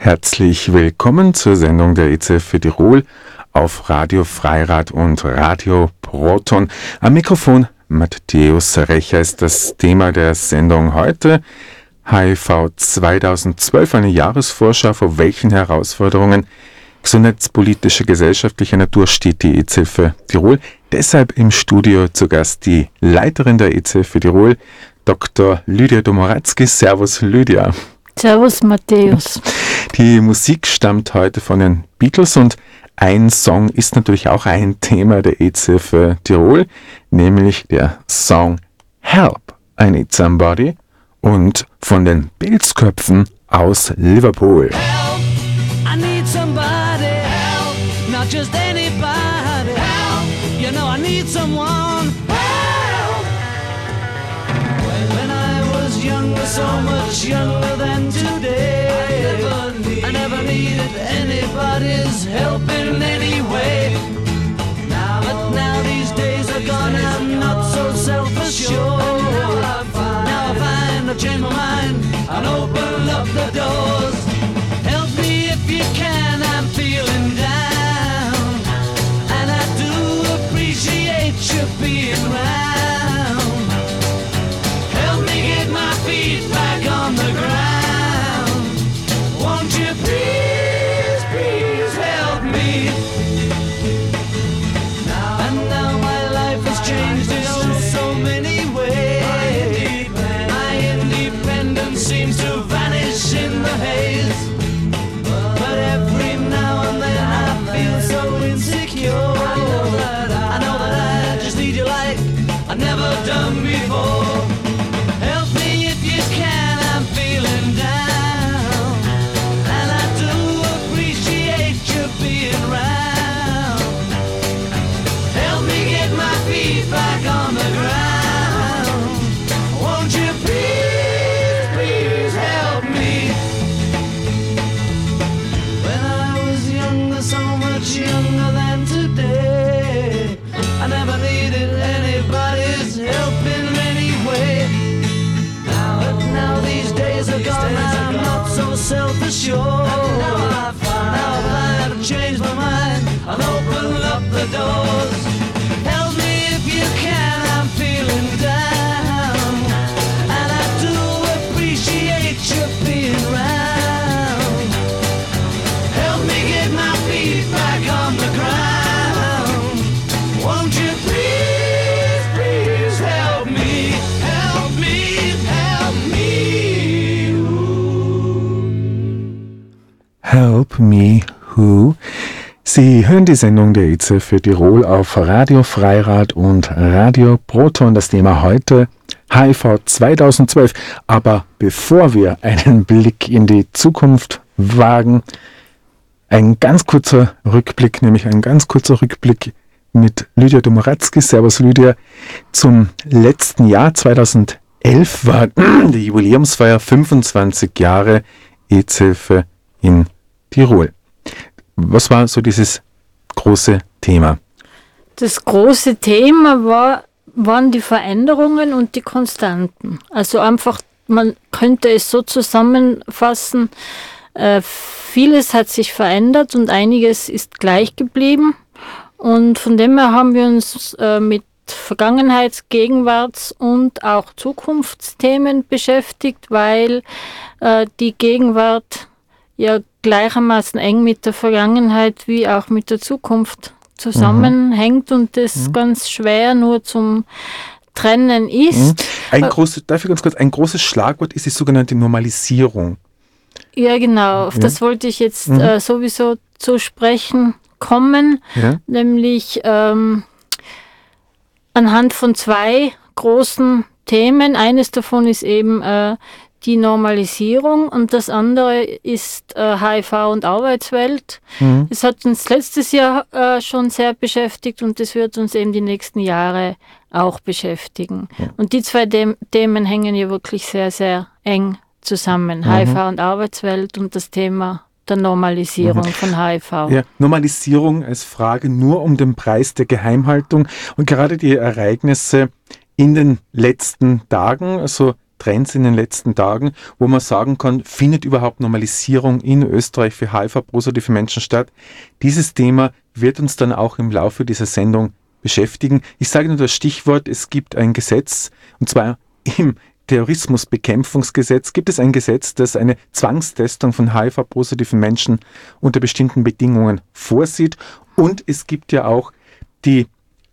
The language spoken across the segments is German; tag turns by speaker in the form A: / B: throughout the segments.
A: Herzlich willkommen zur Sendung der EZF für Tirol auf Radio Freirad und Radio Proton. Am Mikrofon Matthäus Recher ist das Thema der Sendung heute. HIV 2012, eine Jahresvorschau, vor welchen Herausforderungen gesundheitspolitischer, gesellschaftlicher Natur steht die EZF für Tirol. Deshalb im Studio zu Gast die Leiterin der EZF für Tirol, Dr. Lydia Domoratzki. Servus Lydia.
B: Servus Matthäus.
A: Die Musik stammt heute von den Beatles und ein Song ist natürlich auch ein Thema der EZ für Tirol, nämlich der Song Help, I Need Somebody und von den Pilzköpfen aus Liverpool. Help, I need somebody, help, not just anybody, help, you know I need someone, help. When I was younger, so much younger help in any way. Now, but now these days are gone, I'm not so self-assured. Now I find I've changed my mind and open up the doors. Help Me Who. Sie hören die Sendung der IZE für Tirol auf Radio Freirad und Radio Proton. Das Thema heute HIV 2012. Aber bevor wir einen Blick in die Zukunft wagen, ein ganz kurzer Rückblick, nämlich ein ganz kurzer Rückblick mit Lydia Domoratzki. Servus Lydia. Zum letzten Jahr 2011 war die Jubiläumsfeier 25 Jahre EZ-Hilfe in Tirol. Was war so dieses große Thema?
B: Das große Thema war, waren die Veränderungen und die Konstanten. Also einfach, man könnte es so zusammenfassen, äh, vieles hat sich verändert und einiges ist gleich geblieben. Und von dem her haben wir uns äh, mit Vergangenheits-, Gegenwarts- und auch Zukunftsthemen beschäftigt, weil äh, die Gegenwart ja gleichermaßen eng mit der Vergangenheit wie auch mit der Zukunft zusammenhängt mhm. und das mhm. ganz schwer nur zum Trennen ist. Mhm.
A: Ein großes, dafür ganz kurz, ein großes Schlagwort ist die sogenannte Normalisierung.
B: Ja, genau, auf ja. das wollte ich jetzt mhm. äh, sowieso zu sprechen kommen, ja. nämlich ähm, anhand von zwei großen Themen. Eines davon ist eben äh, die Normalisierung und das andere ist äh, HIV und Arbeitswelt. Mhm. Es hat uns letztes Jahr äh, schon sehr beschäftigt und es wird uns eben die nächsten Jahre auch beschäftigen. Ja. Und die zwei Dem Themen hängen ja wirklich sehr, sehr eng zusammen. Mhm. HIV und Arbeitswelt und das Thema der Normalisierung mhm. von HIV.
A: Ja, Normalisierung als Frage nur um den Preis der Geheimhaltung und gerade die Ereignisse in den letzten Tagen, also
C: Trends in den letzten Tagen, wo man sagen kann, findet überhaupt Normalisierung in Österreich für HIV-positive Menschen statt? Dieses Thema wird uns dann auch im Laufe dieser Sendung beschäftigen. Ich sage nur das Stichwort, es gibt ein Gesetz, und zwar im Terrorismusbekämpfungsgesetz gibt es ein Gesetz, das eine Zwangstestung von HIV-positiven Menschen unter bestimmten Bedingungen vorsieht. Und es gibt ja auch die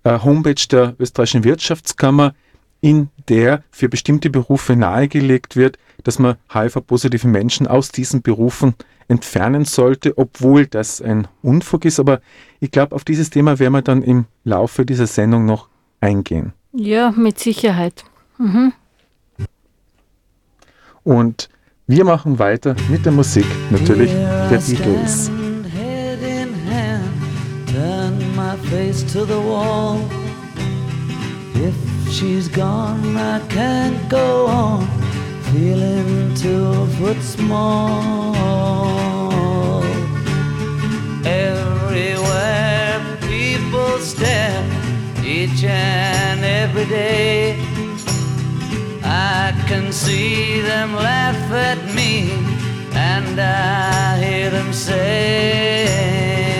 C: äh, Homepage der österreichischen Wirtschaftskammer, in der für bestimmte Berufe nahegelegt wird, dass man HIV-positive Menschen aus diesen Berufen entfernen sollte, obwohl das ein Unfug ist. Aber ich glaube, auf dieses Thema werden wir dann im Laufe dieser Sendung noch eingehen.
B: Ja, mit Sicherheit. Mhm.
C: Und wir machen weiter mit der Musik, natürlich der Beatles. If she's gone, I can't go on feeling two foot small. Everywhere people stare, each and every day. I can see them laugh at me, and I hear them say,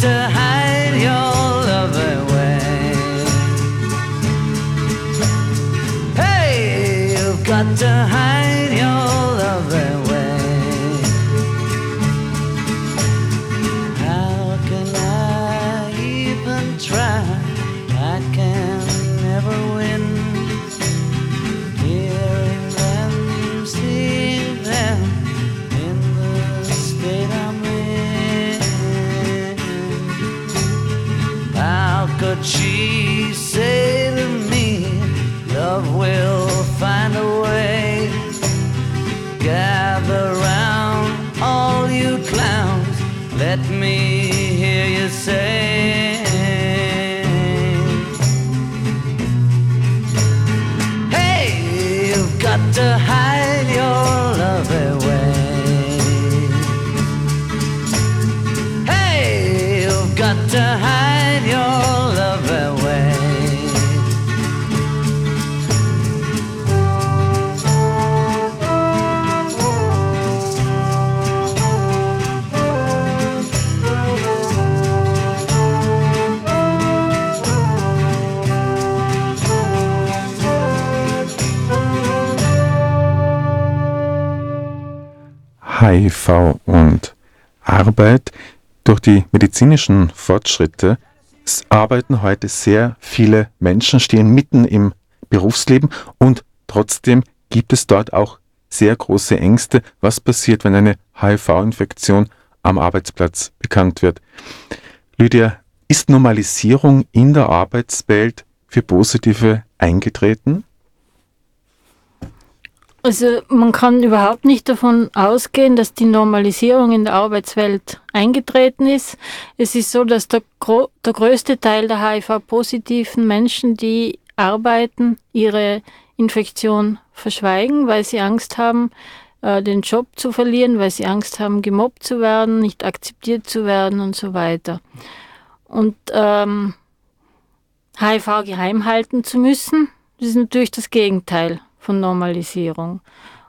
C: to hide your love away. Hey, you've got to hide got to hide your HIV und Arbeit. Durch die medizinischen Fortschritte arbeiten heute sehr viele Menschen, stehen mitten im Berufsleben und trotzdem gibt es dort auch sehr große Ängste. Was passiert, wenn eine HIV-Infektion am Arbeitsplatz bekannt wird? Lydia, ist Normalisierung in der Arbeitswelt für Positive eingetreten?
B: Also man kann überhaupt nicht davon ausgehen, dass die Normalisierung in der Arbeitswelt eingetreten ist. Es ist so, dass der, der größte Teil der HIV-positiven Menschen, die arbeiten, ihre Infektion verschweigen, weil sie Angst haben, äh, den Job zu verlieren, weil sie Angst haben, gemobbt zu werden, nicht akzeptiert zu werden und so weiter. Und ähm, HIV geheim halten zu müssen, das ist natürlich das Gegenteil von Normalisierung.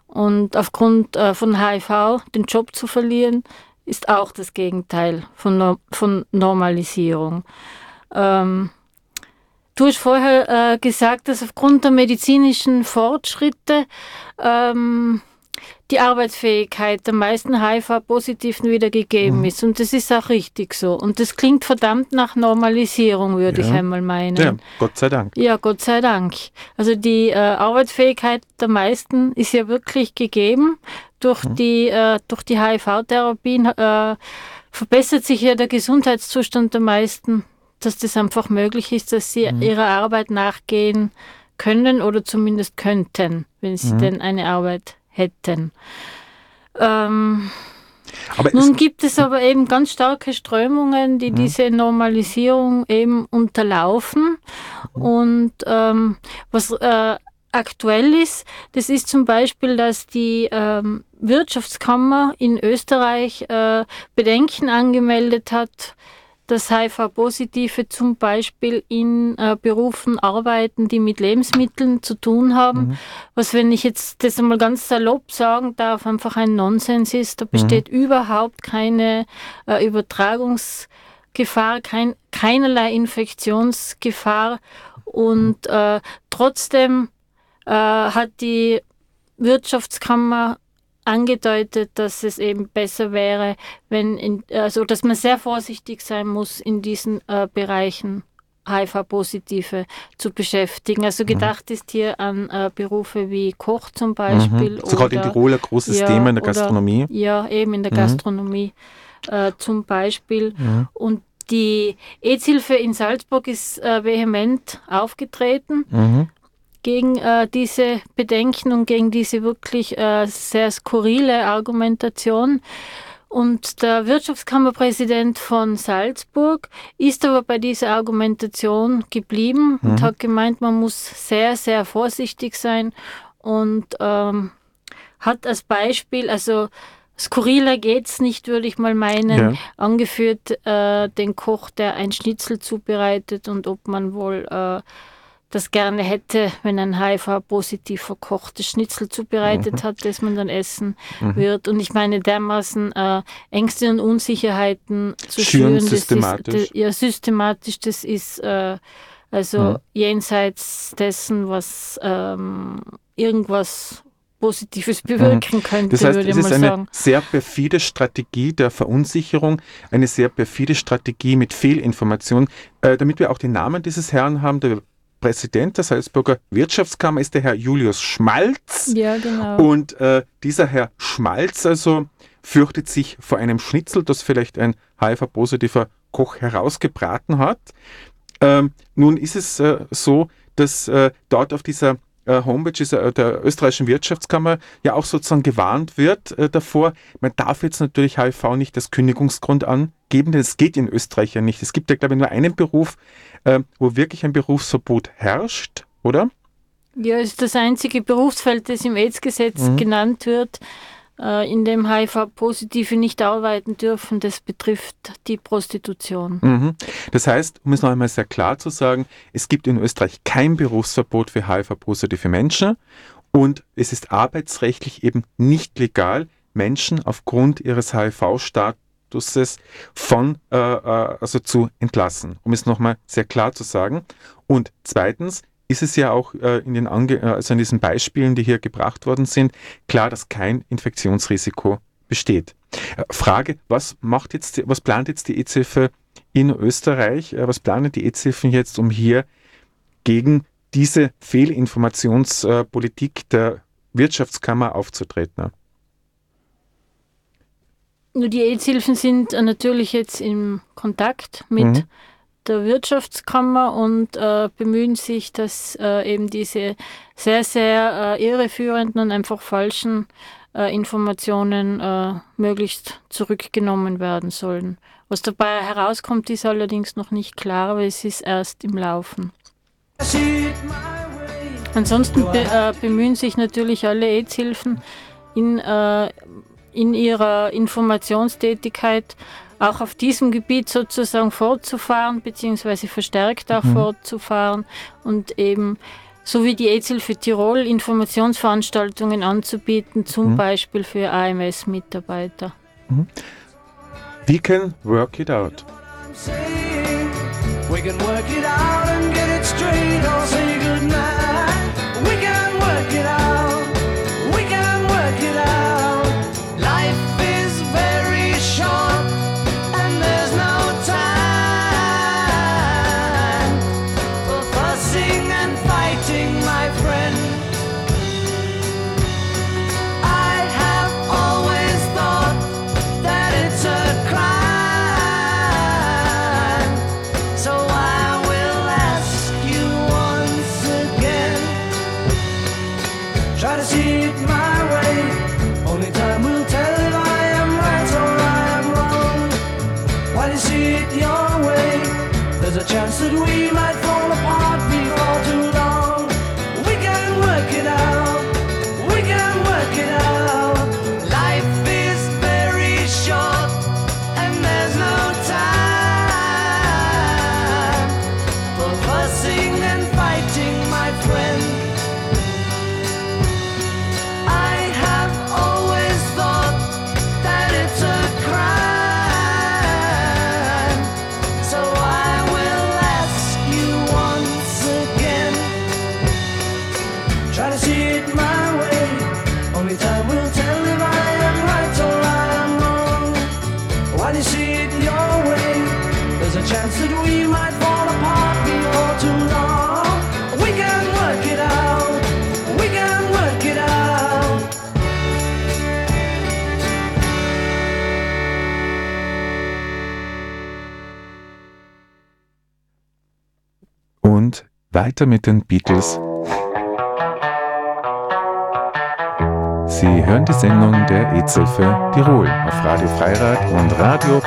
B: Und aufgrund äh, von HIV den Job zu verlieren, ist auch das Gegenteil von, no von Normalisierung. Ähm, du hast vorher äh, gesagt, dass aufgrund der medizinischen Fortschritte ähm, die Arbeitsfähigkeit der meisten HIV-Positiven wieder gegeben mhm. ist. Und das ist auch richtig so. Und das klingt verdammt nach Normalisierung, würde ja. ich einmal meinen. Ja,
C: Gott sei Dank.
B: Ja, Gott sei Dank. Also die äh, Arbeitsfähigkeit der meisten ist ja wirklich gegeben. Durch mhm. die, äh, die HIV-Therapien äh, verbessert sich ja der Gesundheitszustand der meisten, dass das einfach möglich ist, dass sie mhm. ihrer Arbeit nachgehen können oder zumindest könnten, wenn sie mhm. denn eine Arbeit hätten. Ähm, nun gibt es aber eben ganz starke Strömungen, die mhm. diese Normalisierung eben unterlaufen. Und ähm, was äh, aktuell ist, das ist zum Beispiel, dass die ähm, Wirtschaftskammer in Österreich äh, Bedenken angemeldet hat, dass HIV-Positive zum Beispiel in äh, Berufen arbeiten, die mit Lebensmitteln zu tun haben, mhm. was, wenn ich jetzt das einmal ganz salopp sagen darf, einfach ein Nonsens ist. Da besteht mhm. überhaupt keine äh, Übertragungsgefahr, kein, keinerlei Infektionsgefahr und äh, trotzdem äh, hat die Wirtschaftskammer angedeutet, dass es eben besser wäre, wenn in, also dass man sehr vorsichtig sein muss in diesen äh, Bereichen HIV-Positive zu beschäftigen. Also mhm. gedacht mhm. ist hier an äh, Berufe wie Koch zum Beispiel.
C: Mhm. Sogar in Tirol ein großes ja, Thema in der Gastronomie.
B: Oder, ja, eben in der mhm. Gastronomie äh, zum Beispiel. Mhm. Und die EZ-Hilfe in Salzburg ist äh, vehement aufgetreten mhm gegen äh, diese Bedenken und gegen diese wirklich äh, sehr skurrile Argumentation. Und der Wirtschaftskammerpräsident von Salzburg ist aber bei dieser Argumentation geblieben mhm. und hat gemeint, man muss sehr, sehr vorsichtig sein und ähm, hat als Beispiel, also skurriler geht's nicht, würde ich mal meinen, ja. angeführt äh, den Koch, der ein Schnitzel zubereitet und ob man wohl äh, das gerne hätte, wenn ein HIV-positiv verkochtes Schnitzel zubereitet mhm. hat, das man dann essen mhm. wird. Und ich meine, dermaßen äh, Ängste und Unsicherheiten zu schüren, das systematisch. Ist, ja, systematisch, das ist äh, also mhm. jenseits dessen, was ähm, irgendwas Positives bewirken mhm. könnte,
C: das heißt, würde ich mal sagen. Es ist eine sehr perfide Strategie der Verunsicherung, eine sehr perfide Strategie mit Fehlinformation. Äh, damit wir auch den Namen dieses Herrn haben, der Präsident der Salzburger Wirtschaftskammer ist der Herr Julius Schmalz.
B: Ja, genau.
C: Und äh, dieser Herr Schmalz also fürchtet sich vor einem Schnitzel, das vielleicht ein HIV-positiver Koch herausgebraten hat. Ähm, nun ist es äh, so, dass äh, dort auf dieser äh, Homepage äh, der österreichischen Wirtschaftskammer ja auch sozusagen gewarnt wird äh, davor. Man darf jetzt natürlich HIV nicht als Kündigungsgrund angeben, denn es geht in Österreich ja nicht. Es gibt ja, glaube ich, nur einen Beruf, äh, wo wirklich ein Berufsverbot herrscht, oder?
B: Ja, es ist das einzige Berufsfeld, das im AIDS-Gesetz mhm. genannt wird, äh, in dem HIV-Positive nicht arbeiten dürfen. Das betrifft die Prostitution.
C: Mhm. Das heißt, um es noch einmal sehr klar zu sagen, es gibt in Österreich kein Berufsverbot für HIV-positive Menschen und es ist arbeitsrechtlich eben nicht legal, Menschen aufgrund ihres HIV-Status Status von, äh, äh, also zu entlassen, um es nochmal sehr klar zu sagen. Und zweitens ist es ja auch äh, in, den Ange also in diesen Beispielen, die hier gebracht worden sind, klar, dass kein Infektionsrisiko besteht. Äh, Frage, was macht jetzt, was plant jetzt die EZ-Hilfe in Österreich? Äh, was planen die EZ-Hilfen jetzt, um hier gegen diese Fehlinformationspolitik der Wirtschaftskammer aufzutreten?
B: Nur die AIDS-Hilfen sind äh, natürlich jetzt im Kontakt mit mhm. der Wirtschaftskammer und äh, bemühen sich, dass äh, eben diese sehr, sehr äh, irreführenden und einfach falschen äh, Informationen äh, möglichst zurückgenommen werden sollen. Was dabei herauskommt, ist allerdings noch nicht klar, aber es ist erst im Laufen. Ansonsten be bemühen sich natürlich alle AIDS-Hilfen in in ihrer Informationstätigkeit auch auf diesem Gebiet sozusagen fortzufahren, beziehungsweise verstärkt auch mhm. fortzufahren und eben so wie die AIDS-Hilfe Tirol Informationsveranstaltungen anzubieten, zum mhm. Beispiel für AMS-Mitarbeiter. Mhm.
C: We can work it out. We can work it out and get it straight weiter mit den Beatles. Sie hören die Sendung der EZ-Hilfe Tirol auf Radio Freirad und Radio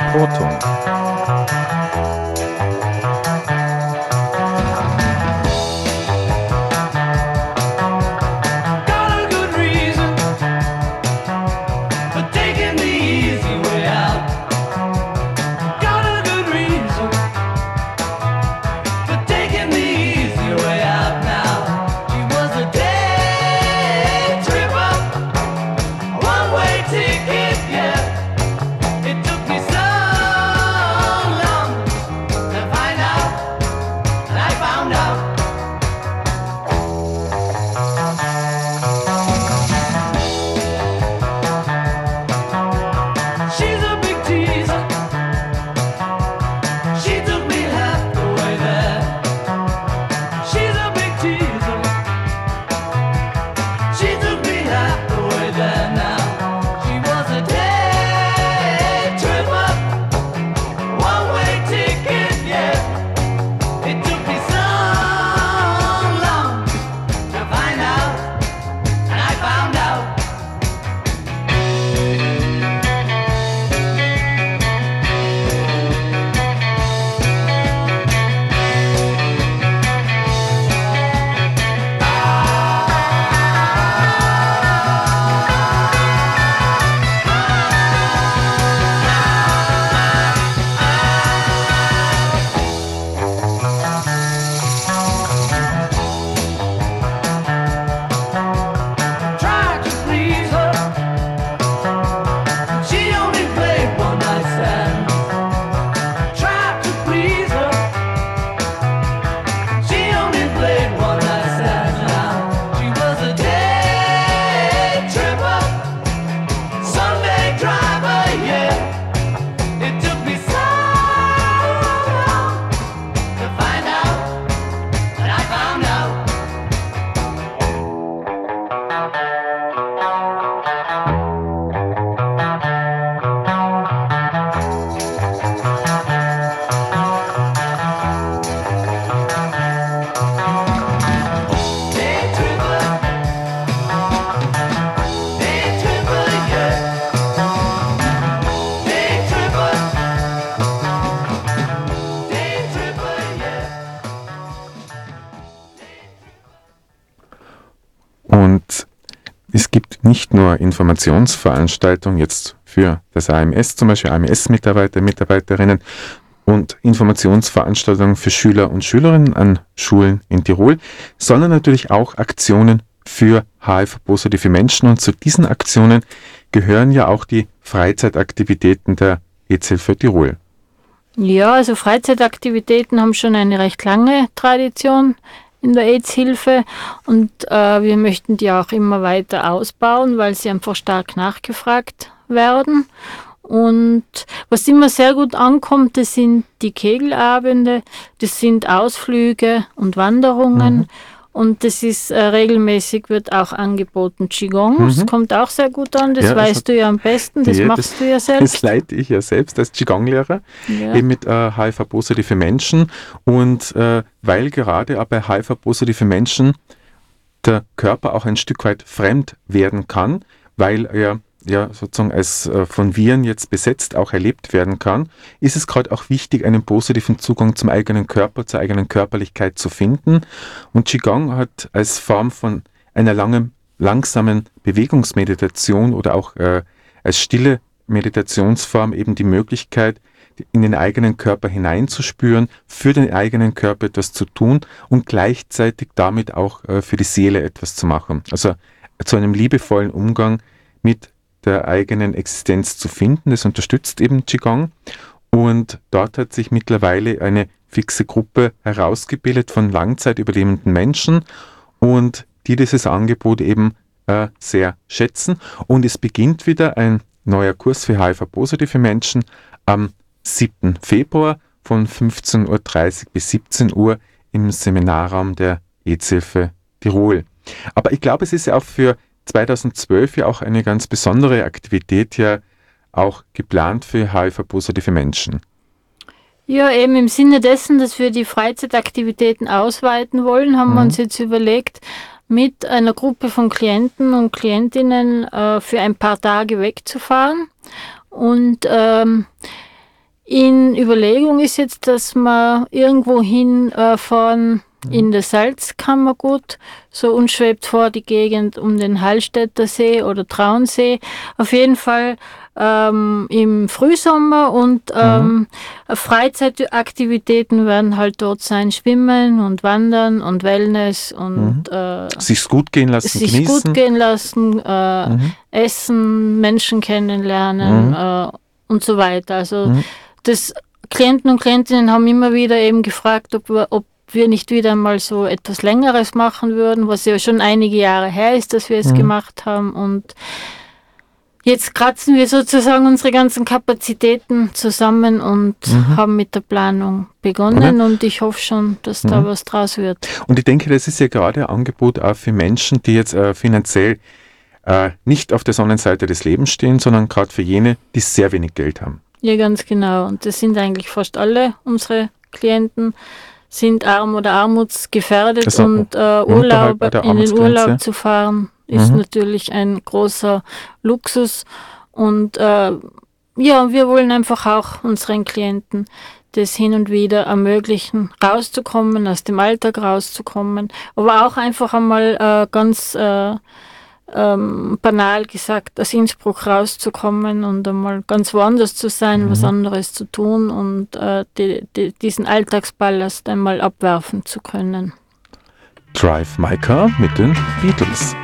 C: Proton. nicht nur Informationsveranstaltungen jetzt für das AMS, zum Beispiel AMS-Mitarbeiter, Mitarbeiterinnen und Informationsveranstaltungen für Schüler und Schülerinnen an Schulen in Tirol, sondern natürlich auch Aktionen für HIV-positive Menschen. Und zu diesen Aktionen gehören ja auch die Freizeitaktivitäten der EZL für Tirol.
B: Ja, also Freizeitaktivitäten haben schon eine recht lange Tradition in der AIDS-Hilfe und äh, wir möchten die auch immer weiter ausbauen, weil sie einfach stark nachgefragt werden. Und was immer sehr gut ankommt, das sind die Kegelabende, das sind Ausflüge und Wanderungen. Mhm. Und das ist äh, regelmäßig wird auch angeboten Qigong. Mhm. Das kommt auch sehr gut an, das ja, weißt du ja am besten, das die, machst das, du ja selbst.
C: Das leite ich ja selbst als Qigong-Lehrer, ja. eben mit äh, HIV-positive Menschen. Und äh, weil gerade auch bei HIV-positive Menschen der Körper auch ein Stück weit fremd werden kann, weil er ja sozusagen als äh, von Viren jetzt besetzt auch erlebt werden kann, ist es gerade auch wichtig, einen positiven Zugang zum eigenen Körper, zur eigenen Körperlichkeit zu finden. Und Qigong hat als Form von einer langen, langsamen Bewegungsmeditation oder auch äh, als stille Meditationsform eben die Möglichkeit, in den eigenen Körper hineinzuspüren, für den eigenen Körper etwas zu tun und gleichzeitig damit auch äh, für die Seele etwas zu machen. Also zu einem liebevollen Umgang mit der eigenen Existenz zu finden. Das unterstützt eben Qigong. Und dort hat sich mittlerweile eine fixe Gruppe herausgebildet von langzeitüberlebenden Menschen und die dieses Angebot eben äh, sehr schätzen. Und es beginnt wieder ein neuer Kurs für HIV-positive Menschen am 7. Februar von 15.30 Uhr bis 17 Uhr im Seminarraum der EZF Tirol. Aber ich glaube, es ist ja auch für 2012 ja auch eine ganz besondere Aktivität ja auch geplant für HIV-positive Menschen.
B: Ja, eben im Sinne dessen, dass wir die Freizeitaktivitäten ausweiten wollen, haben mhm. wir uns jetzt überlegt, mit einer Gruppe von Klienten und Klientinnen äh, für ein paar Tage wegzufahren. Und ähm, in Überlegung ist jetzt, dass wir irgendwo hinfahren äh, in der Salzkammergut, so uns schwebt vor die Gegend um den Hallstätter See oder Traunsee. Auf jeden Fall ähm, im Frühsommer und ähm, mhm. Freizeitaktivitäten werden halt dort sein, Schwimmen und Wandern und Wellness und mhm.
A: äh, sich's gut gehen lassen,
B: sich genießen. gut gehen lassen, äh, mhm. Essen, Menschen kennenlernen mhm. äh, und so weiter. Also mhm. das Klienten und Klientinnen haben immer wieder eben gefragt, ob ob wir nicht wieder mal so etwas Längeres machen würden, was ja schon einige Jahre her ist, dass wir es mhm. gemacht haben und Jetzt kratzen wir sozusagen unsere ganzen Kapazitäten zusammen und mhm. haben mit der Planung begonnen Oder? und ich hoffe schon, dass mhm. da was draus wird.
A: Und ich denke, das ist ja gerade ein Angebot auch für Menschen, die jetzt äh, finanziell äh, nicht auf der Sonnenseite des Lebens stehen, sondern gerade für jene, die sehr wenig Geld haben.
B: Ja, ganz genau. Und das sind eigentlich fast alle unsere Klienten sind arm oder armutsgefährdet also und äh, Urlaub in den Urlaub zu fahren ist mhm. natürlich ein großer Luxus. Und äh, ja, wir wollen einfach auch unseren Klienten das hin und wieder ermöglichen, rauszukommen, aus dem Alltag rauszukommen, aber auch einfach einmal äh, ganz äh, ähm, banal gesagt, aus Innsbruck rauszukommen und einmal ganz woanders zu sein, mhm. was anderes zu tun und äh, die, die, diesen Alltagsballast einmal abwerfen zu können.
A: Drive My Car mit den Beatles.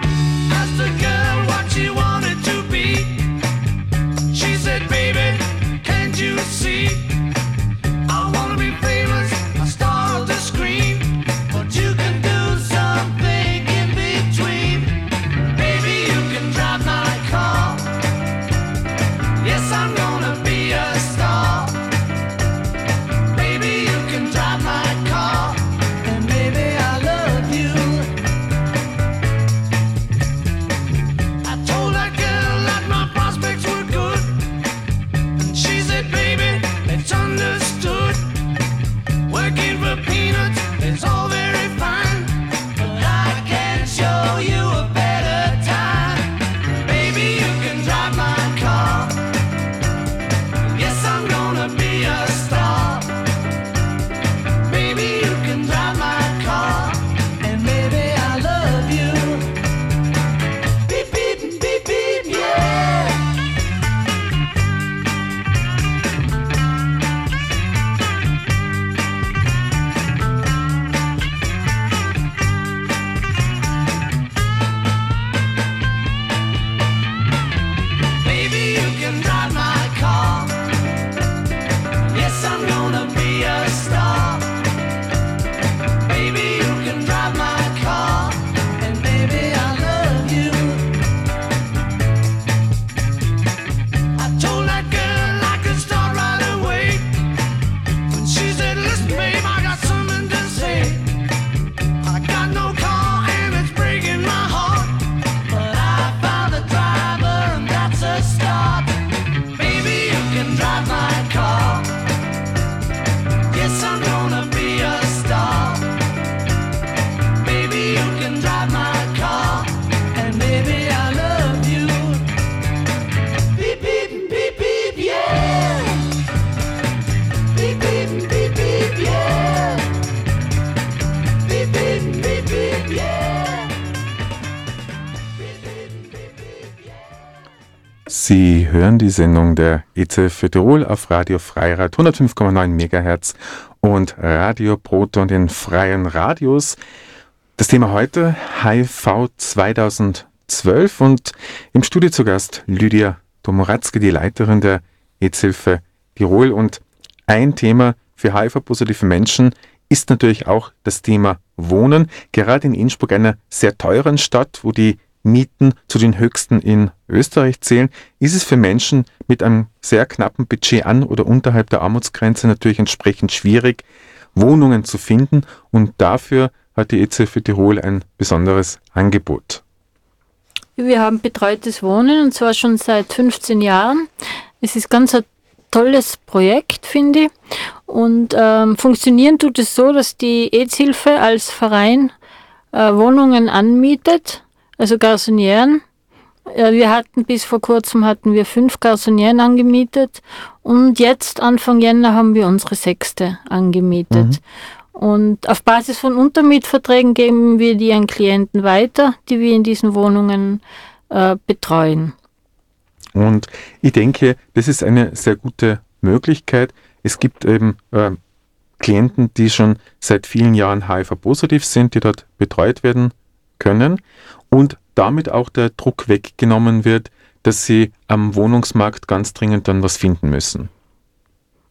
A: Hören die Sendung der EZF Tirol auf Radio Freirad 105,9 MHz und Radio Proton den freien Radios. Das Thema heute HIV 2012 und im Studio zu Gast Lydia Domoratzke, die Leiterin der EZ-Hilfe Tirol. Und ein Thema für HIV-positive Menschen ist natürlich auch das Thema Wohnen. Gerade in Innsbruck, einer sehr teuren Stadt, wo die Mieten zu den höchsten in Österreich zählen, ist es für Menschen mit einem sehr knappen Budget an oder unterhalb der Armutsgrenze natürlich entsprechend schwierig, Wohnungen zu finden und dafür hat die EZ für Tirol ein besonderes Angebot.
B: Wir haben betreutes Wohnen und zwar schon seit 15 Jahren. Es ist ganz ein tolles Projekt, finde ich. Und ähm, funktionieren tut es so, dass die EZ-Hilfe als Verein äh, Wohnungen anmietet, also Garsonieren. Äh, wir hatten bis vor kurzem hatten wir fünf Garsonieren angemietet und jetzt Anfang Jänner haben wir unsere sechste angemietet. Mhm. Und auf Basis von Untermietverträgen geben wir die an Klienten weiter, die wir in diesen Wohnungen äh, betreuen.
C: Und ich denke, das ist eine sehr gute Möglichkeit. Es gibt eben äh, Klienten, die schon seit vielen Jahren HIV-positiv sind, die dort betreut werden können und damit auch der Druck weggenommen wird, dass sie am Wohnungsmarkt ganz dringend dann was finden müssen.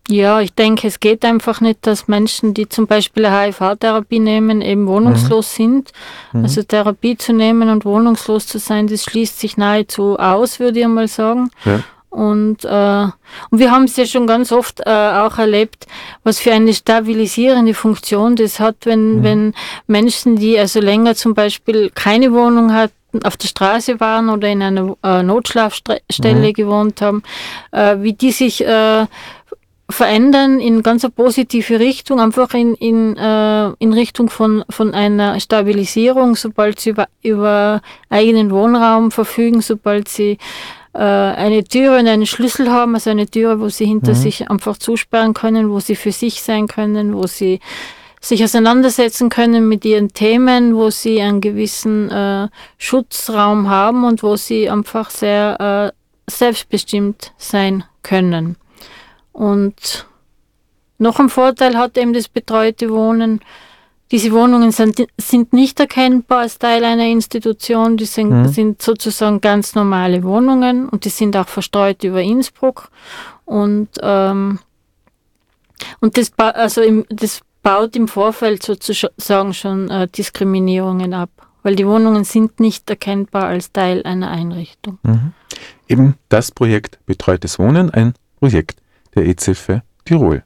B: Ja, ich denke, es geht einfach nicht, dass Menschen, die zum Beispiel eine HIV-Therapie nehmen, eben wohnungslos mhm. sind. Mhm. Also Therapie zu nehmen und wohnungslos zu sein, das schließt sich nahezu aus, würde ich mal sagen. Ja. Und, äh, und wir haben es ja schon ganz oft äh, auch erlebt, was für eine stabilisierende Funktion das hat, wenn, mhm. wenn Menschen, die also länger zum Beispiel keine Wohnung hatten, auf der Straße waren oder in einer äh, Notschlafstelle mhm. gewohnt haben, äh, wie die sich äh, verändern in ganz eine positive Richtung, einfach in, in, äh, in Richtung von, von einer Stabilisierung, sobald sie über, über eigenen Wohnraum verfügen, sobald sie eine Türe und einen Schlüssel haben, also eine Türe, wo sie hinter mhm. sich einfach zusperren können, wo sie für sich sein können, wo sie sich auseinandersetzen können mit ihren Themen, wo sie einen gewissen äh, Schutzraum haben und wo sie einfach sehr äh, selbstbestimmt sein können. Und noch ein Vorteil hat eben das betreute Wohnen. Diese Wohnungen sind, sind nicht erkennbar als Teil einer Institution, die sind, mhm. sind sozusagen ganz normale Wohnungen und die sind auch verstreut über Innsbruck. Und, ähm, und das, also im, das baut im Vorfeld sozusagen schon äh, Diskriminierungen ab, weil die Wohnungen sind nicht erkennbar als Teil einer Einrichtung. Mhm.
C: Eben das Projekt Betreutes Wohnen, ein Projekt der EZF Tirol.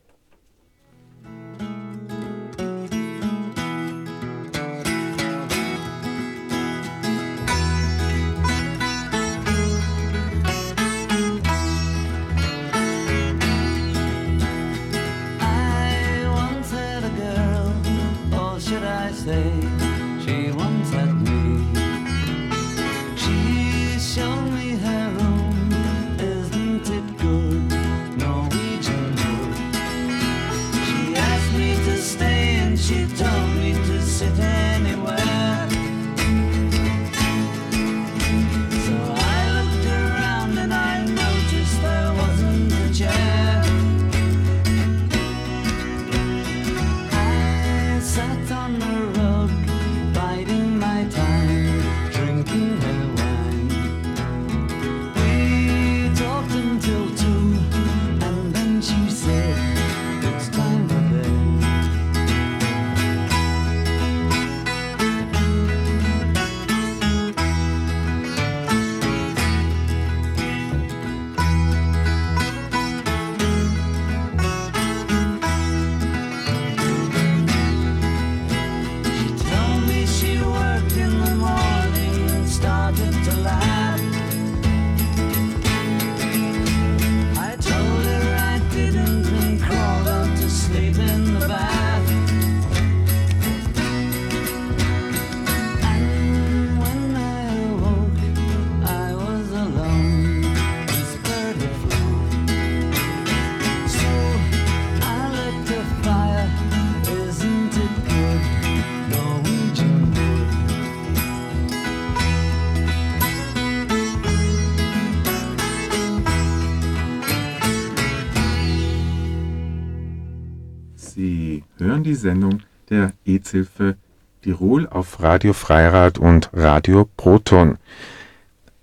C: Sendung der EZ-Hilfe Tirol auf Radio Freirad und Radio Proton.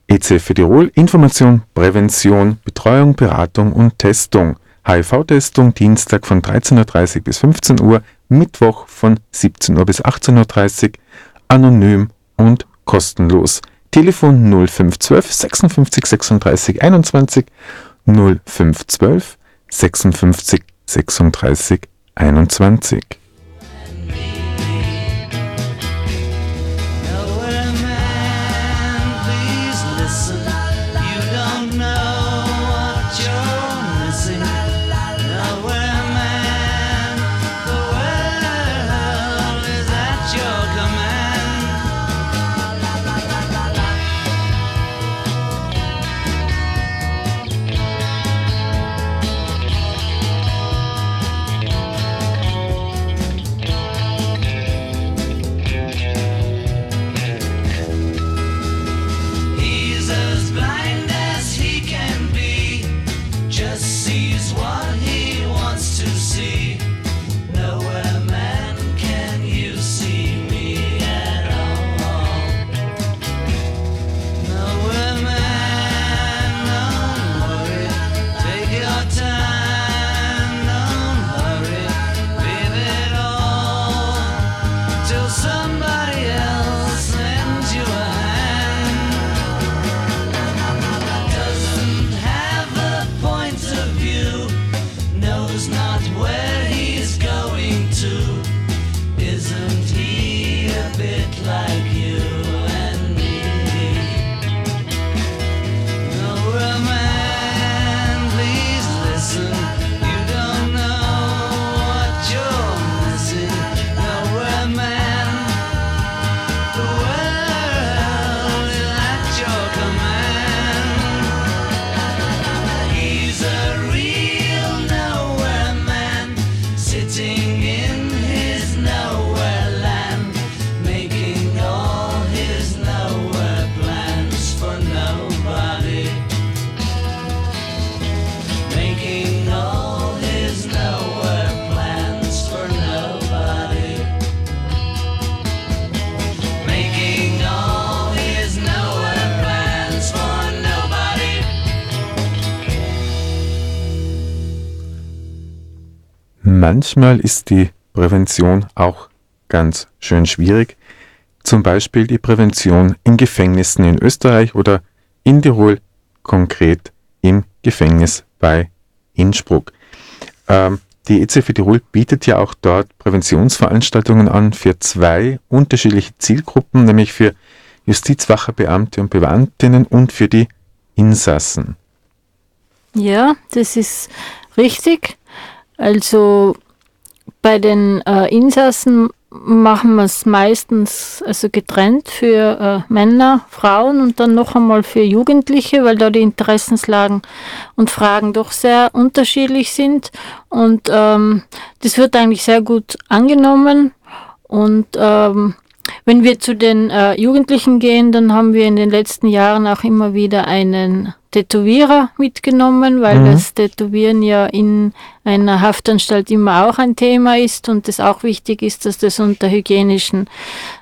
C: EZ-Hilfe Tirol Information, Prävention, Betreuung, Beratung und Testung. HIV-Testung Dienstag von 13.30 Uhr bis 15 Uhr, Mittwoch von 17 Uhr bis 18.30 Uhr, anonym und kostenlos. Telefon 0512 56 36 21 0512 56 36 21. manchmal ist die Prävention auch ganz schön schwierig. Zum Beispiel die Prävention in Gefängnissen in Österreich oder in Tirol, konkret im Gefängnis bei Innsbruck. Ähm, die EZF Tirol bietet ja auch dort Präventionsveranstaltungen an für zwei unterschiedliche Zielgruppen, nämlich für Justizwache, Beamte und Beamtinnen und für die Insassen.
B: Ja, das ist richtig. Also bei den äh, Insassen machen wir es meistens also getrennt für äh, Männer, Frauen und dann noch einmal für Jugendliche, weil da die Interessenslagen und Fragen doch sehr unterschiedlich sind. Und ähm, das wird eigentlich sehr gut angenommen. Und ähm, wenn wir zu den äh, Jugendlichen gehen, dann haben wir in den letzten Jahren auch immer wieder einen Tätowierer mitgenommen, weil mhm. das Tätowieren ja in einer Haftanstalt immer auch ein Thema ist und es auch wichtig ist, dass das unter hygienischen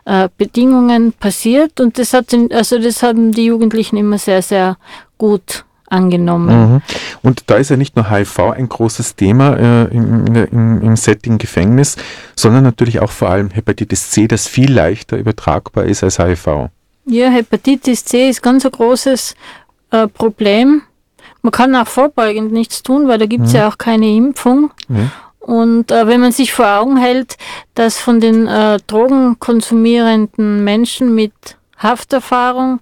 B: äh, Bedingungen passiert. Und das hat, also das haben die Jugendlichen immer sehr, sehr gut angenommen. Mhm.
C: Und da ist ja nicht nur HIV ein großes Thema äh, im, im, im, Setting Gefängnis, sondern natürlich auch vor allem Hepatitis C, das viel leichter übertragbar ist als HIV.
B: Ja, Hepatitis C ist ganz ein großes äh, Problem. Man kann auch vorbeugend nichts tun, weil da gibt es mhm. ja auch keine Impfung. Mhm. Und äh, wenn man sich vor Augen hält, dass von den äh, drogenkonsumierenden Menschen mit Hafterfahrung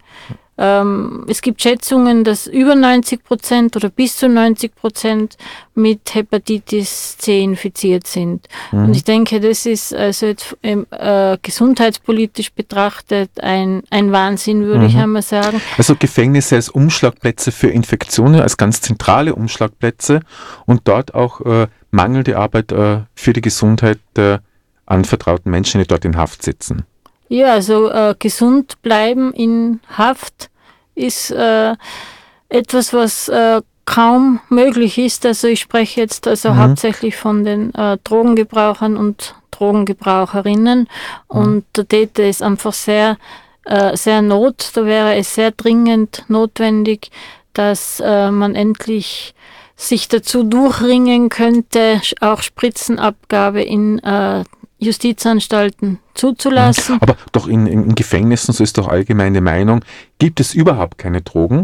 B: ähm, es gibt Schätzungen, dass über 90 Prozent oder bis zu 90 Prozent mit Hepatitis C infiziert sind. Mhm. Und ich denke, das ist also jetzt äh, gesundheitspolitisch betrachtet ein, ein Wahnsinn, würde mhm. ich einmal sagen.
C: Also Gefängnisse als Umschlagplätze für Infektionen, als ganz zentrale Umschlagplätze und dort auch äh, mangelnde Arbeit äh, für die Gesundheit der anvertrauten Menschen, die dort in Haft sitzen.
B: Ja, also äh, gesund bleiben in Haft ist äh, etwas, was äh, kaum möglich ist. Also ich spreche jetzt also mhm. hauptsächlich von den äh, Drogengebrauchern und Drogengebraucherinnen mhm. und da täte es einfach sehr, äh, sehr not, da wäre es sehr dringend notwendig, dass äh, man endlich sich dazu durchringen könnte, auch Spritzenabgabe in äh, Justizanstalten zuzulassen.
C: Aber doch in, in, Gefängnissen, so ist doch allgemeine Meinung, gibt es überhaupt keine Drogen?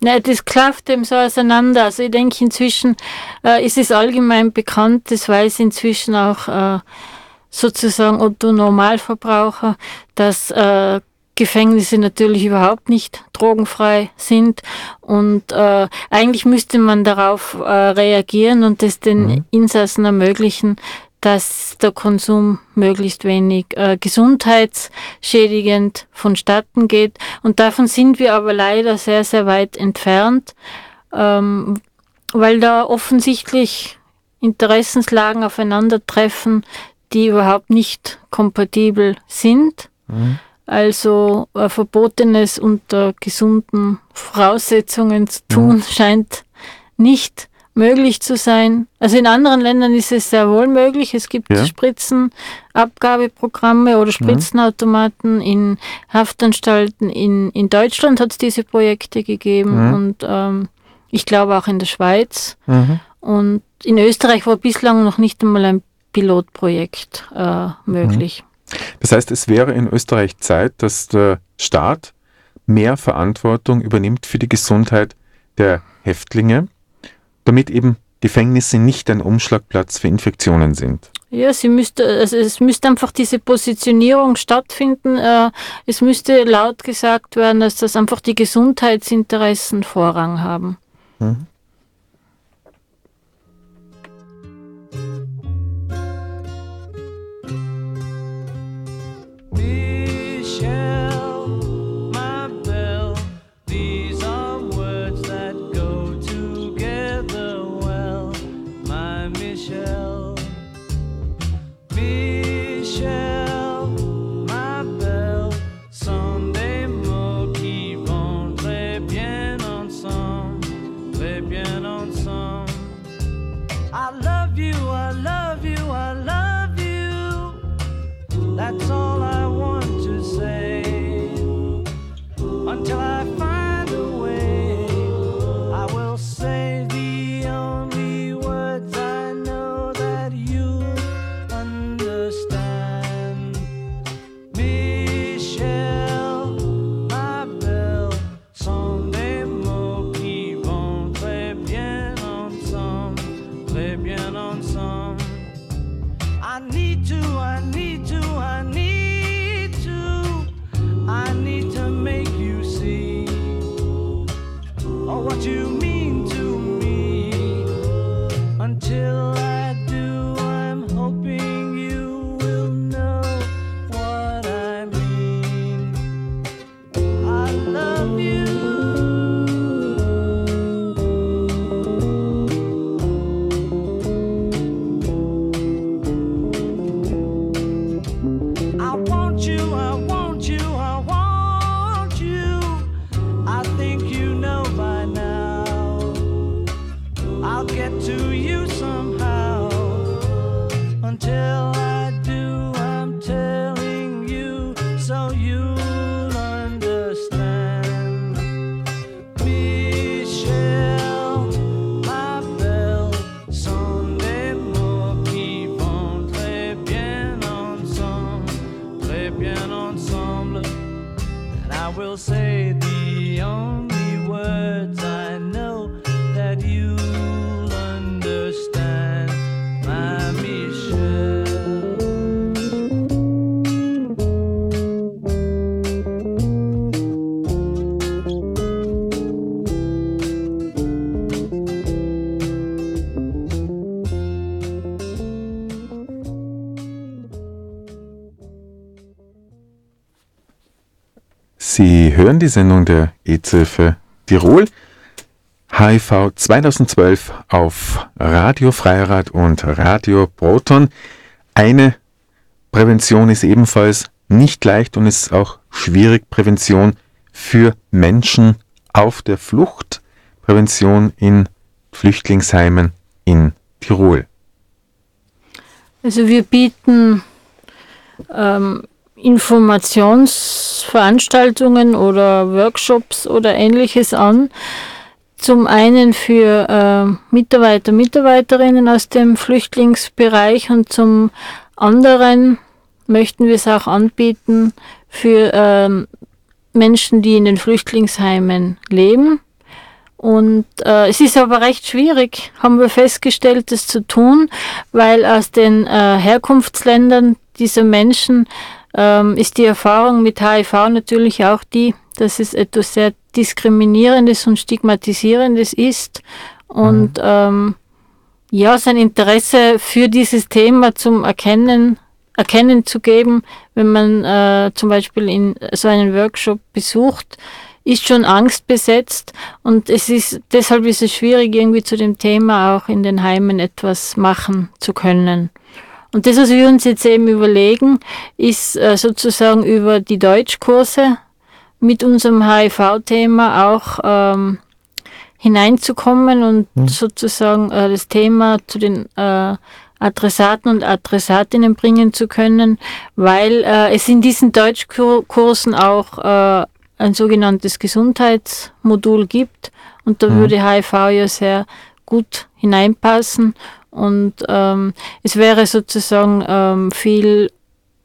B: Nein, das klafft eben so auseinander. Also ich denke, inzwischen äh, ist es allgemein bekannt, das weiß inzwischen auch äh, sozusagen Otto Normalverbraucher, dass äh, Gefängnisse natürlich überhaupt nicht drogenfrei sind und äh, eigentlich müsste man darauf äh, reagieren und es den mhm. Insassen ermöglichen, dass der Konsum möglichst wenig äh, gesundheitsschädigend vonstatten geht. Und davon sind wir aber leider sehr, sehr weit entfernt, ähm, weil da offensichtlich Interessenslagen aufeinandertreffen, die überhaupt nicht kompatibel sind. Mhm. Also äh, Verbotenes unter gesunden Voraussetzungen zu tun, mhm. scheint nicht möglich zu sein. Also in anderen Ländern ist es sehr wohl möglich. Es gibt ja. Spritzenabgabeprogramme oder mhm. Spritzenautomaten in Haftanstalten. In, in Deutschland hat es diese Projekte gegeben mhm. und ähm, ich glaube auch in der Schweiz. Mhm. Und in Österreich war bislang noch nicht einmal ein Pilotprojekt äh, möglich. Mhm.
C: Das heißt, es wäre in Österreich Zeit, dass der Staat mehr Verantwortung übernimmt für die Gesundheit der Häftlinge damit eben Gefängnisse nicht ein Umschlagplatz für Infektionen sind.
B: Ja, sie müsste, also es müsste einfach diese Positionierung stattfinden. Äh, es müsste laut gesagt werden, dass das einfach die Gesundheitsinteressen Vorrang haben. Mhm.
C: Hören die Sendung der EZ Tirol. HIV 2012 auf Radio Freirad und Radio Proton. Eine Prävention ist ebenfalls nicht leicht und ist auch schwierig. Prävention für Menschen auf der Flucht. Prävention in Flüchtlingsheimen in Tirol.
B: Also wir bieten ähm, Informationsveranstaltungen oder Workshops oder ähnliches an. Zum einen für äh, Mitarbeiter, Mitarbeiterinnen aus dem Flüchtlingsbereich und zum anderen möchten wir es auch anbieten für äh, Menschen, die in den Flüchtlingsheimen leben. Und äh, es ist aber recht schwierig, haben wir festgestellt, das zu tun, weil aus den äh, Herkunftsländern dieser Menschen ähm, ist die Erfahrung mit HIV natürlich auch die, dass es etwas sehr Diskriminierendes und Stigmatisierendes ist. Und mhm. ähm, ja, sein Interesse für dieses Thema zum Erkennen, Erkennen zu geben, wenn man äh, zum Beispiel in so einen Workshop besucht, ist schon angstbesetzt und es ist deshalb ist es schwierig irgendwie zu dem Thema auch in den Heimen etwas machen zu können. Und das, was wir uns jetzt eben überlegen, ist äh, sozusagen über die Deutschkurse mit unserem HIV-Thema auch ähm, hineinzukommen und mhm. sozusagen äh, das Thema zu den äh, Adressaten und Adressatinnen bringen zu können, weil äh, es in diesen Deutschkursen auch äh, ein sogenanntes Gesundheitsmodul gibt und da mhm. würde HIV ja sehr gut hineinpassen. Und ähm, es wäre sozusagen ähm, viel,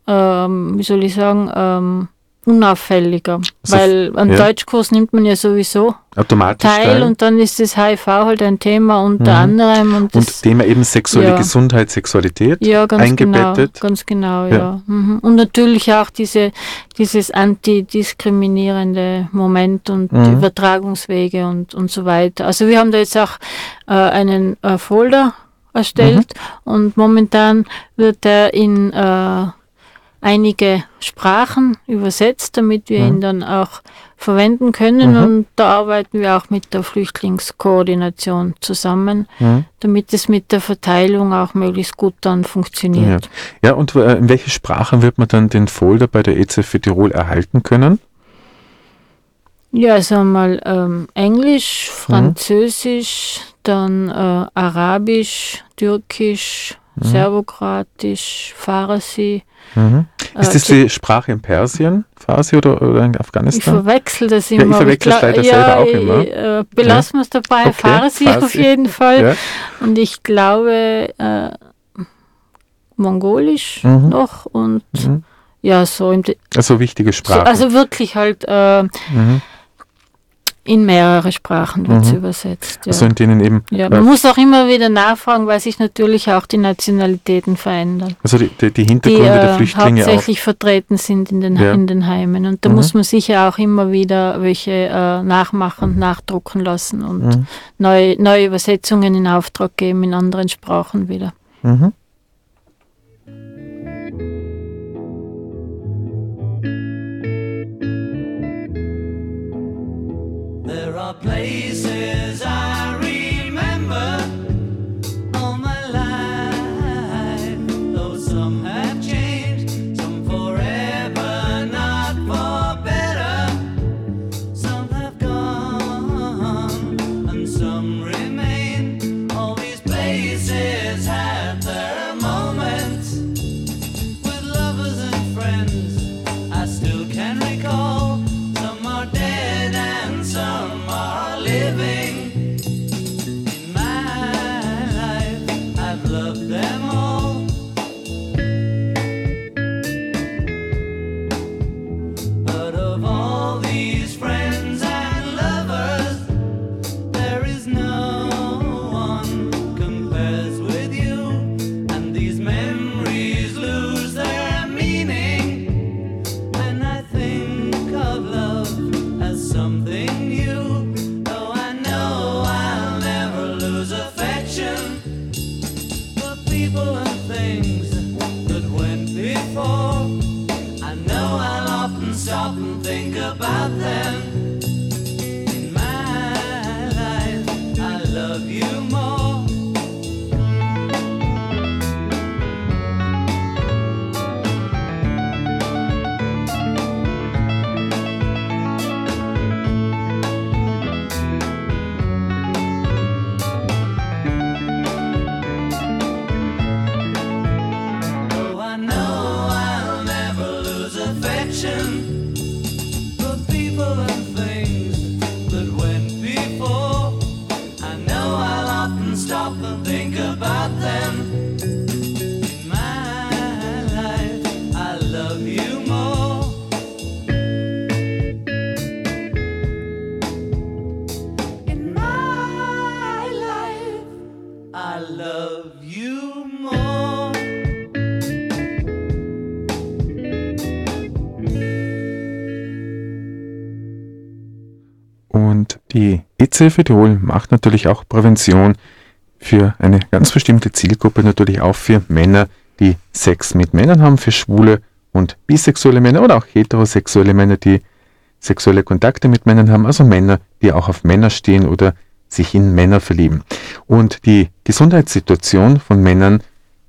B: ähm, wie soll ich sagen, ähm, unauffälliger. Also, weil am ja. Deutschkurs nimmt man ja sowieso
C: Automatisch
B: teil, teil, und dann ist das HIV halt ein Thema unter mhm. anderem.
C: Und, das, und Thema eben sexuelle ja. Gesundheit, Sexualität ja, ganz genau, eingebettet.
B: Genau, ganz genau, ja. ja. Mhm. Und natürlich auch diese, dieses antidiskriminierende Moment und mhm. Übertragungswege und, und so weiter. Also wir haben da jetzt auch äh, einen äh, Folder erstellt mhm. und momentan wird er in äh, einige Sprachen übersetzt, damit wir mhm. ihn dann auch verwenden können mhm. und da arbeiten wir auch mit der Flüchtlingskoordination zusammen, mhm. damit es mit der Verteilung auch möglichst gut dann funktioniert.
C: Ja, ja und äh, in welche Sprachen wird man dann den Folder bei der EZ für Tirol erhalten können?
B: Ja, also einmal ähm, Englisch, mhm. Französisch, dann äh, Arabisch, Türkisch, mhm. Serbokratisch, Farsi.
C: Mhm. Ist äh, das die Sprache in Persien, Farsi oder, oder in Afghanistan?
B: Ich verwechsel das immer.
C: Ja, ich verwechsel es leider ja, selber auch immer.
B: Äh, belassen wir es dabei, okay, Farsi, Farsi, auf jeden Fall. Ja. Und ich glaube äh, Mongolisch mhm. noch und mhm. ja, so. Im
C: also wichtige Sprachen. So,
B: also wirklich halt äh, mhm. In mehrere Sprachen wird es mhm. übersetzt.
C: Ja. Also in denen eben.
B: Ja, man muss auch immer wieder nachfragen, weil sich natürlich auch die Nationalitäten verändern.
C: Also die, die, die Hintergründe die, äh, der Flüchtlinge
B: hauptsächlich auch. vertreten sind in den, ja. in den Heimen. Und da mhm. muss man sicher auch immer wieder welche äh, nachmachen, mhm. nachdrucken lassen und mhm. neue, neue Übersetzungen in Auftrag geben in anderen Sprachen wieder. Mhm. Places I
C: Tirol macht natürlich auch Prävention für eine ganz bestimmte Zielgruppe, natürlich auch für Männer, die Sex mit Männern haben, für schwule und bisexuelle Männer oder auch heterosexuelle Männer, die sexuelle Kontakte mit Männern haben, also Männer, die auch auf Männer stehen oder sich in Männer verlieben. Und die Gesundheitssituation von Männern,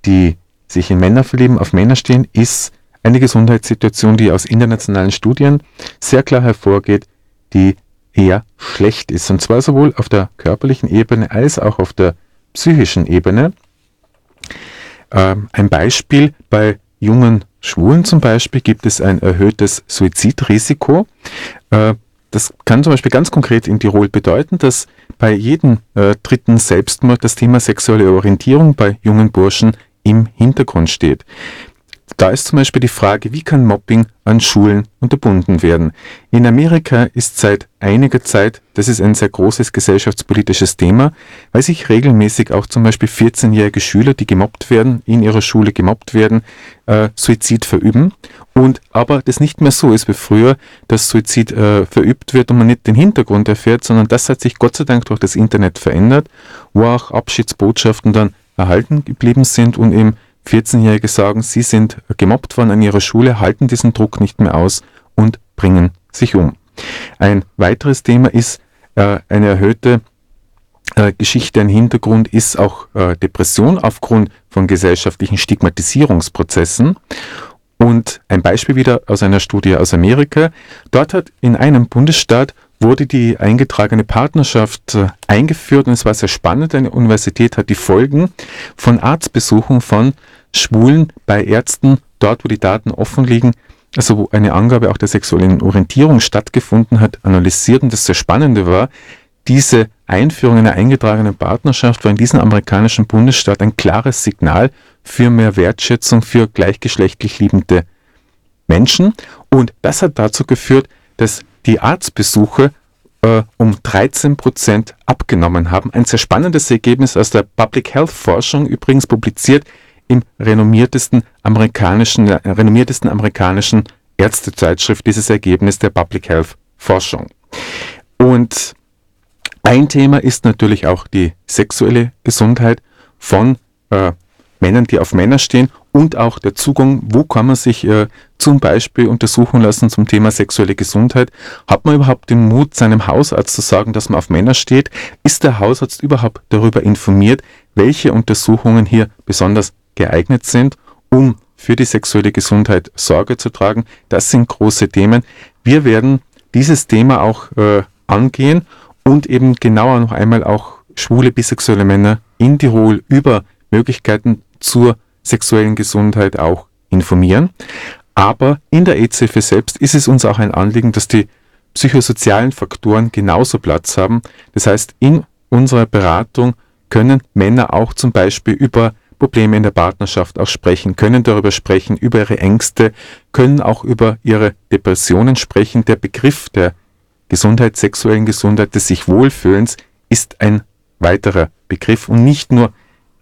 C: die sich in Männer verlieben, auf Männer stehen, ist eine Gesundheitssituation, die aus internationalen Studien sehr klar hervorgeht, die eher schlecht ist. Und zwar sowohl auf der körperlichen Ebene als auch auf der psychischen Ebene. Ähm, ein Beispiel bei jungen Schwulen zum Beispiel gibt es ein erhöhtes Suizidrisiko. Äh, das kann zum Beispiel ganz konkret in Tirol bedeuten, dass bei jedem äh, dritten Selbstmord das Thema sexuelle Orientierung bei jungen Burschen im Hintergrund steht. Da ist zum Beispiel die Frage, wie kann Mobbing an Schulen unterbunden werden? In Amerika ist seit einiger Zeit, das ist ein sehr großes gesellschaftspolitisches Thema, weil sich regelmäßig auch zum Beispiel 14-jährige Schüler, die gemobbt werden, in ihrer Schule gemobbt werden, äh, Suizid verüben. Und aber das nicht mehr so ist wie früher, dass Suizid äh, verübt wird und man nicht den Hintergrund erfährt, sondern das hat sich Gott sei Dank durch das Internet verändert, wo auch Abschiedsbotschaften dann erhalten geblieben sind und eben 14-Jährige sagen, sie sind gemobbt worden an ihrer Schule, halten diesen Druck nicht mehr aus und bringen sich um. Ein weiteres Thema ist äh, eine erhöhte äh, Geschichte, ein Hintergrund ist auch äh, Depression aufgrund von gesellschaftlichen Stigmatisierungsprozessen. Und ein Beispiel wieder aus einer Studie aus Amerika. Dort hat in einem Bundesstaat wurde die eingetragene Partnerschaft äh, eingeführt und es war sehr spannend. Eine Universität hat die Folgen von Arztbesuchen von Schwulen bei Ärzten, dort wo die Daten offen liegen, also wo eine Angabe auch der sexuellen Orientierung stattgefunden hat, analysiert. Und das sehr Spannende war, diese Einführung einer eingetragenen Partnerschaft war in diesem amerikanischen Bundesstaat ein klares Signal für mehr Wertschätzung für gleichgeschlechtlich liebende Menschen. Und das hat dazu geführt, dass die Arztbesuche äh, um 13 Prozent abgenommen haben. Ein sehr spannendes Ergebnis aus der Public Health Forschung, übrigens publiziert im renommiertesten amerikanischen, äh, renommiertesten amerikanischen Ärztezeitschrift, dieses Ergebnis der Public Health Forschung. Und ein Thema ist natürlich auch die sexuelle Gesundheit von äh, Männern, die auf Männer stehen und auch der Zugang, wo kann man sich äh, zum Beispiel untersuchen lassen zum Thema sexuelle Gesundheit. Hat man überhaupt den Mut, seinem Hausarzt zu sagen, dass man auf Männer steht? Ist der Hausarzt überhaupt darüber informiert, welche Untersuchungen hier besonders geeignet sind, um für die sexuelle Gesundheit Sorge zu tragen? Das sind große Themen. Wir werden dieses Thema auch äh, angehen und eben genauer noch einmal auch schwule, bisexuelle Männer in Tirol über Möglichkeiten zur sexuellen Gesundheit auch informieren. Aber in der EZF selbst ist es uns auch ein Anliegen, dass die psychosozialen Faktoren genauso Platz haben. Das heißt, in unserer Beratung können Männer auch zum Beispiel über Probleme in der Partnerschaft auch sprechen, können darüber sprechen, über ihre Ängste, können auch über ihre Depressionen sprechen. Der Begriff der Gesundheit, sexuellen Gesundheit, des sich Wohlfühlens ist ein weiterer Begriff und nicht nur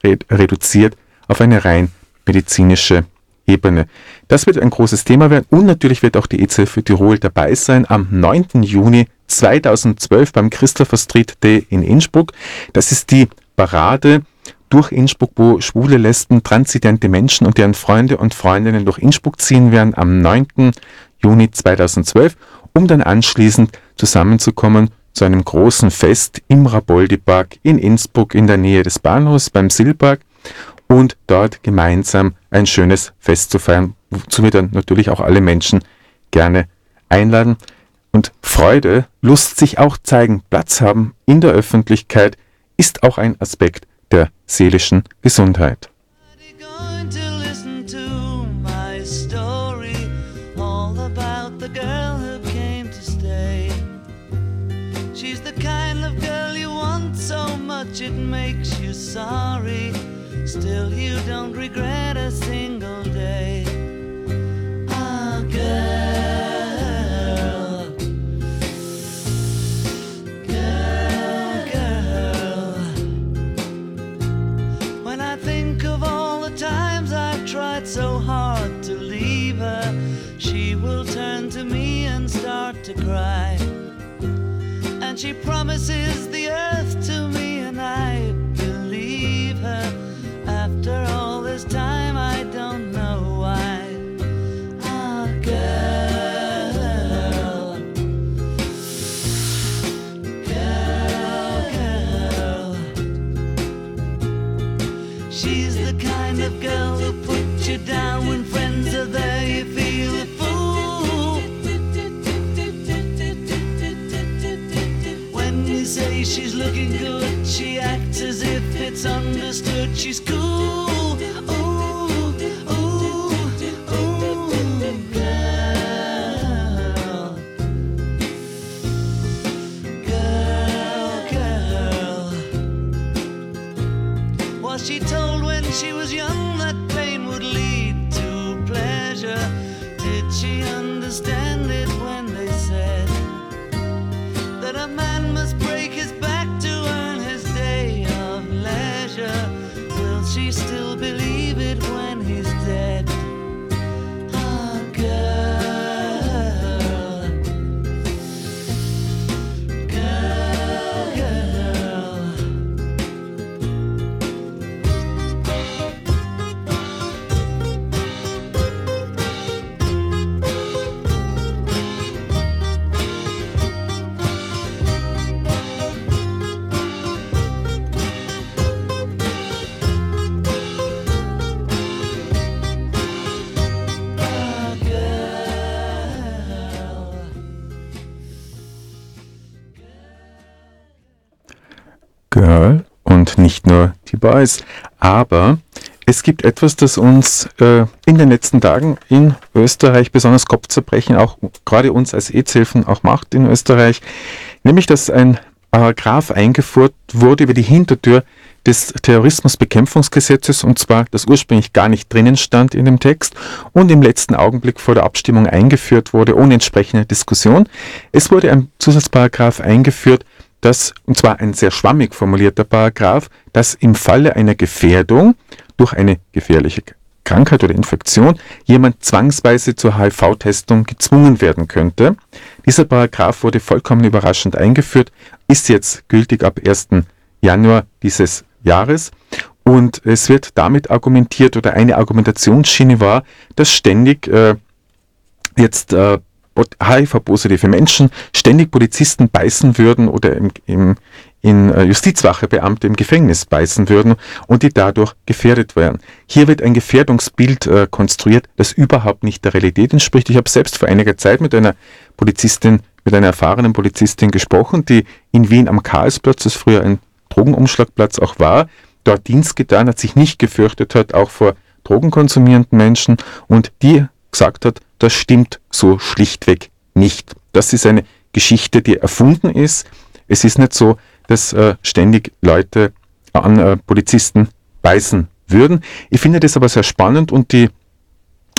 C: reduziert auf eine rein medizinische Ebene. Das wird ein großes Thema werden und natürlich wird auch die EZF für Tirol dabei sein am 9. Juni 2012 beim Christopher Street Day in Innsbruck. Das ist die Parade durch Innsbruck, wo schwule, lesben, transidente Menschen und deren Freunde und Freundinnen durch Innsbruck ziehen werden am 9. Juni 2012. um dann anschließend zusammenzukommen zu einem großen Fest im Raboldi-Park in Innsbruck in der Nähe des Bahnhofs beim Silberg und dort gemeinsam ein schönes Fest zu feiern, wozu wir dann natürlich auch alle Menschen gerne einladen. Und Freude, Lust sich auch zeigen, Platz haben in der Öffentlichkeit ist auch ein Aspekt der seelischen Gesundheit. it makes you sorry. Still, you don't regret a single to cry. And she promises the earth to me and I believe her. After all if it's understood she's cool. Ooh, ooh, ooh, girl. Girl, girl. Was she told when she was young die Boys. Aber es gibt etwas, das uns äh, in den letzten Tagen in Österreich besonders Kopfzerbrechen, auch gerade uns als EZ-Hilfen auch macht in Österreich, nämlich dass ein Paragraph eingeführt wurde über die Hintertür des Terrorismusbekämpfungsgesetzes und zwar das ursprünglich gar nicht drinnen stand in dem Text und im letzten Augenblick vor der Abstimmung eingeführt wurde ohne entsprechende Diskussion. Es wurde ein Zusatzparagraph eingeführt, das, und zwar ein sehr schwammig formulierter Paragraph, dass im Falle einer Gefährdung durch eine gefährliche Krankheit oder Infektion jemand zwangsweise zur HIV-Testung gezwungen werden könnte. Dieser Paragraph wurde vollkommen überraschend eingeführt, ist jetzt gültig ab 1. Januar dieses Jahres und es wird damit argumentiert oder eine Argumentationsschiene war, dass ständig äh, jetzt äh, HIV-positive Menschen ständig Polizisten beißen würden oder im, im, in äh, Justizwachebeamte im Gefängnis beißen würden und die dadurch gefährdet wären. Hier wird ein Gefährdungsbild äh, konstruiert, das überhaupt nicht der Realität entspricht. Ich habe selbst vor einiger Zeit mit einer Polizistin, mit einer erfahrenen Polizistin gesprochen, die in Wien am Karlsplatz, das früher ein Drogenumschlagplatz auch war, dort Dienst getan hat, sich nicht gefürchtet hat, auch vor drogenkonsumierenden Menschen und die gesagt hat, das stimmt so schlichtweg nicht. Das ist eine Geschichte, die erfunden ist. Es ist nicht so, dass äh, ständig Leute an äh, Polizisten beißen würden. Ich finde das aber sehr spannend und die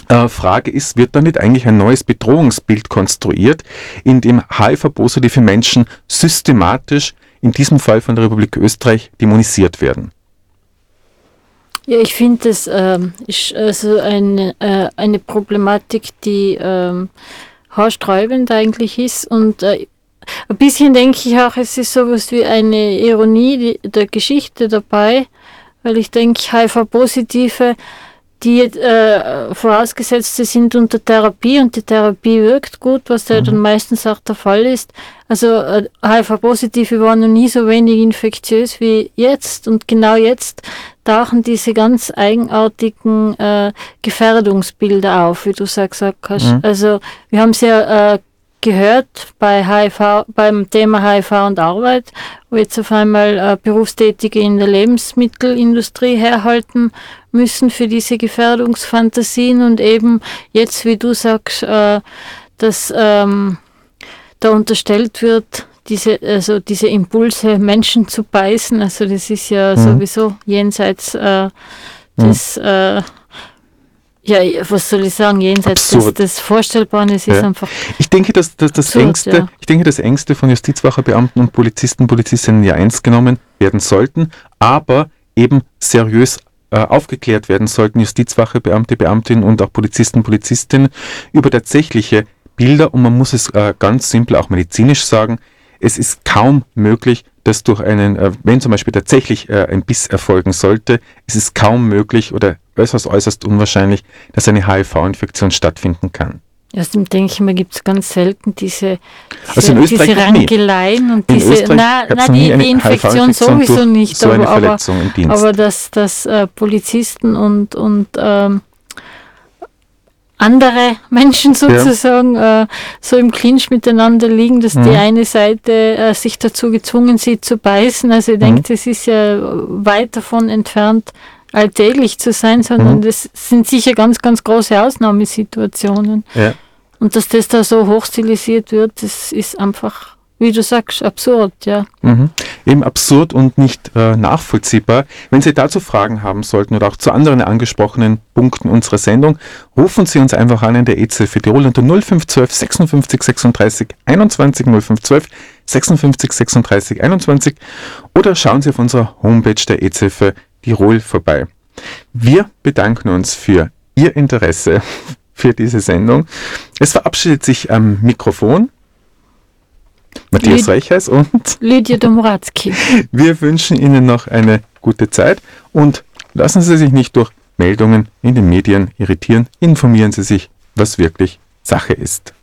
C: äh, Frage ist, wird da nicht eigentlich ein neues Bedrohungsbild konstruiert, in dem HIV-positive Menschen systematisch, in diesem Fall von der Republik Österreich, dämonisiert werden?
B: Ja, ich finde, das ähm, ist also eine, äh, eine Problematik, die ähm, haarsträubend eigentlich ist. Und äh, ein bisschen denke ich auch, es ist sowas wie eine Ironie der Geschichte dabei, weil ich denke, HIV-Positive, die äh, vorausgesetzt, sie sind unter Therapie und die Therapie wirkt gut, was ja mhm. dann meistens auch der Fall ist. Also äh, HIV-Positive waren noch nie so wenig infektiös wie jetzt und genau jetzt tauchen diese ganz eigenartigen äh, Gefährdungsbilder auf, wie du sagst hast. Mhm. Also wir haben sehr äh, gehört bei HIV, beim Thema HIV und Arbeit, wo jetzt auf einmal äh, Berufstätige in der Lebensmittelindustrie herhalten müssen für diese Gefährdungsfantasien und eben jetzt, wie du sagst, äh, dass ähm, da unterstellt wird, diese, also diese Impulse, Menschen zu beißen, also das ist ja mhm. sowieso jenseits äh, des mhm. Ja, was soll ich sagen, jenseits des, des Vorstellbaren, es ist ja. einfach.
C: Ich denke, dass, dass das absurd, Ängste, ja. ich denke, dass Ängste von Justizwacherbeamten und Polizisten, Polizistinnen ja ernst genommen werden sollten, aber eben seriös äh, aufgeklärt werden sollten, Justizwachebeamte, Beamtinnen und auch Polizisten, Polizistinnen über tatsächliche Bilder und man muss es äh, ganz simpel auch medizinisch sagen, es ist kaum möglich, dass durch einen, äh, wenn zum Beispiel tatsächlich äh, ein Biss erfolgen sollte, ist es kaum möglich oder äußerst, äußerst unwahrscheinlich, dass eine HIV-Infektion stattfinden kann.
B: Außerdem denke ich mir, gibt es ganz selten diese,
C: diese, also in Österreich
B: diese Rangeleien und in diese, na, na die, die Infektion sowieso nicht,
C: so aber, aber,
B: aber dass, dass äh, Polizisten und, und ähm, andere Menschen sozusagen ja. äh, so im Clinch miteinander liegen, dass mhm. die eine Seite äh, sich dazu gezwungen sieht zu beißen. Also ich mhm. denke, das ist ja weit davon entfernt, alltäglich zu sein, sondern mhm. das sind sicher ganz, ganz große Ausnahmesituationen. Ja. Und dass das da so hochstilisiert wird, das ist einfach wie du sagst, absurd, ja.
C: Mhm. Eben absurd und nicht äh, nachvollziehbar. Wenn Sie dazu Fragen haben sollten oder auch zu anderen angesprochenen Punkten unserer Sendung, rufen Sie uns einfach an in der EZ für Tirol unter 0512 56 36 21 0512 56 36 21 oder schauen Sie auf unserer Homepage der EZ für Tirol vorbei. Wir bedanken uns für Ihr Interesse für diese Sendung. Es verabschiedet sich am Mikrofon Matthias Reichers und
B: Lydia Domoratzki.
C: Wir wünschen Ihnen noch eine gute Zeit und lassen Sie sich nicht durch Meldungen in den Medien irritieren. Informieren Sie sich, was wirklich Sache ist.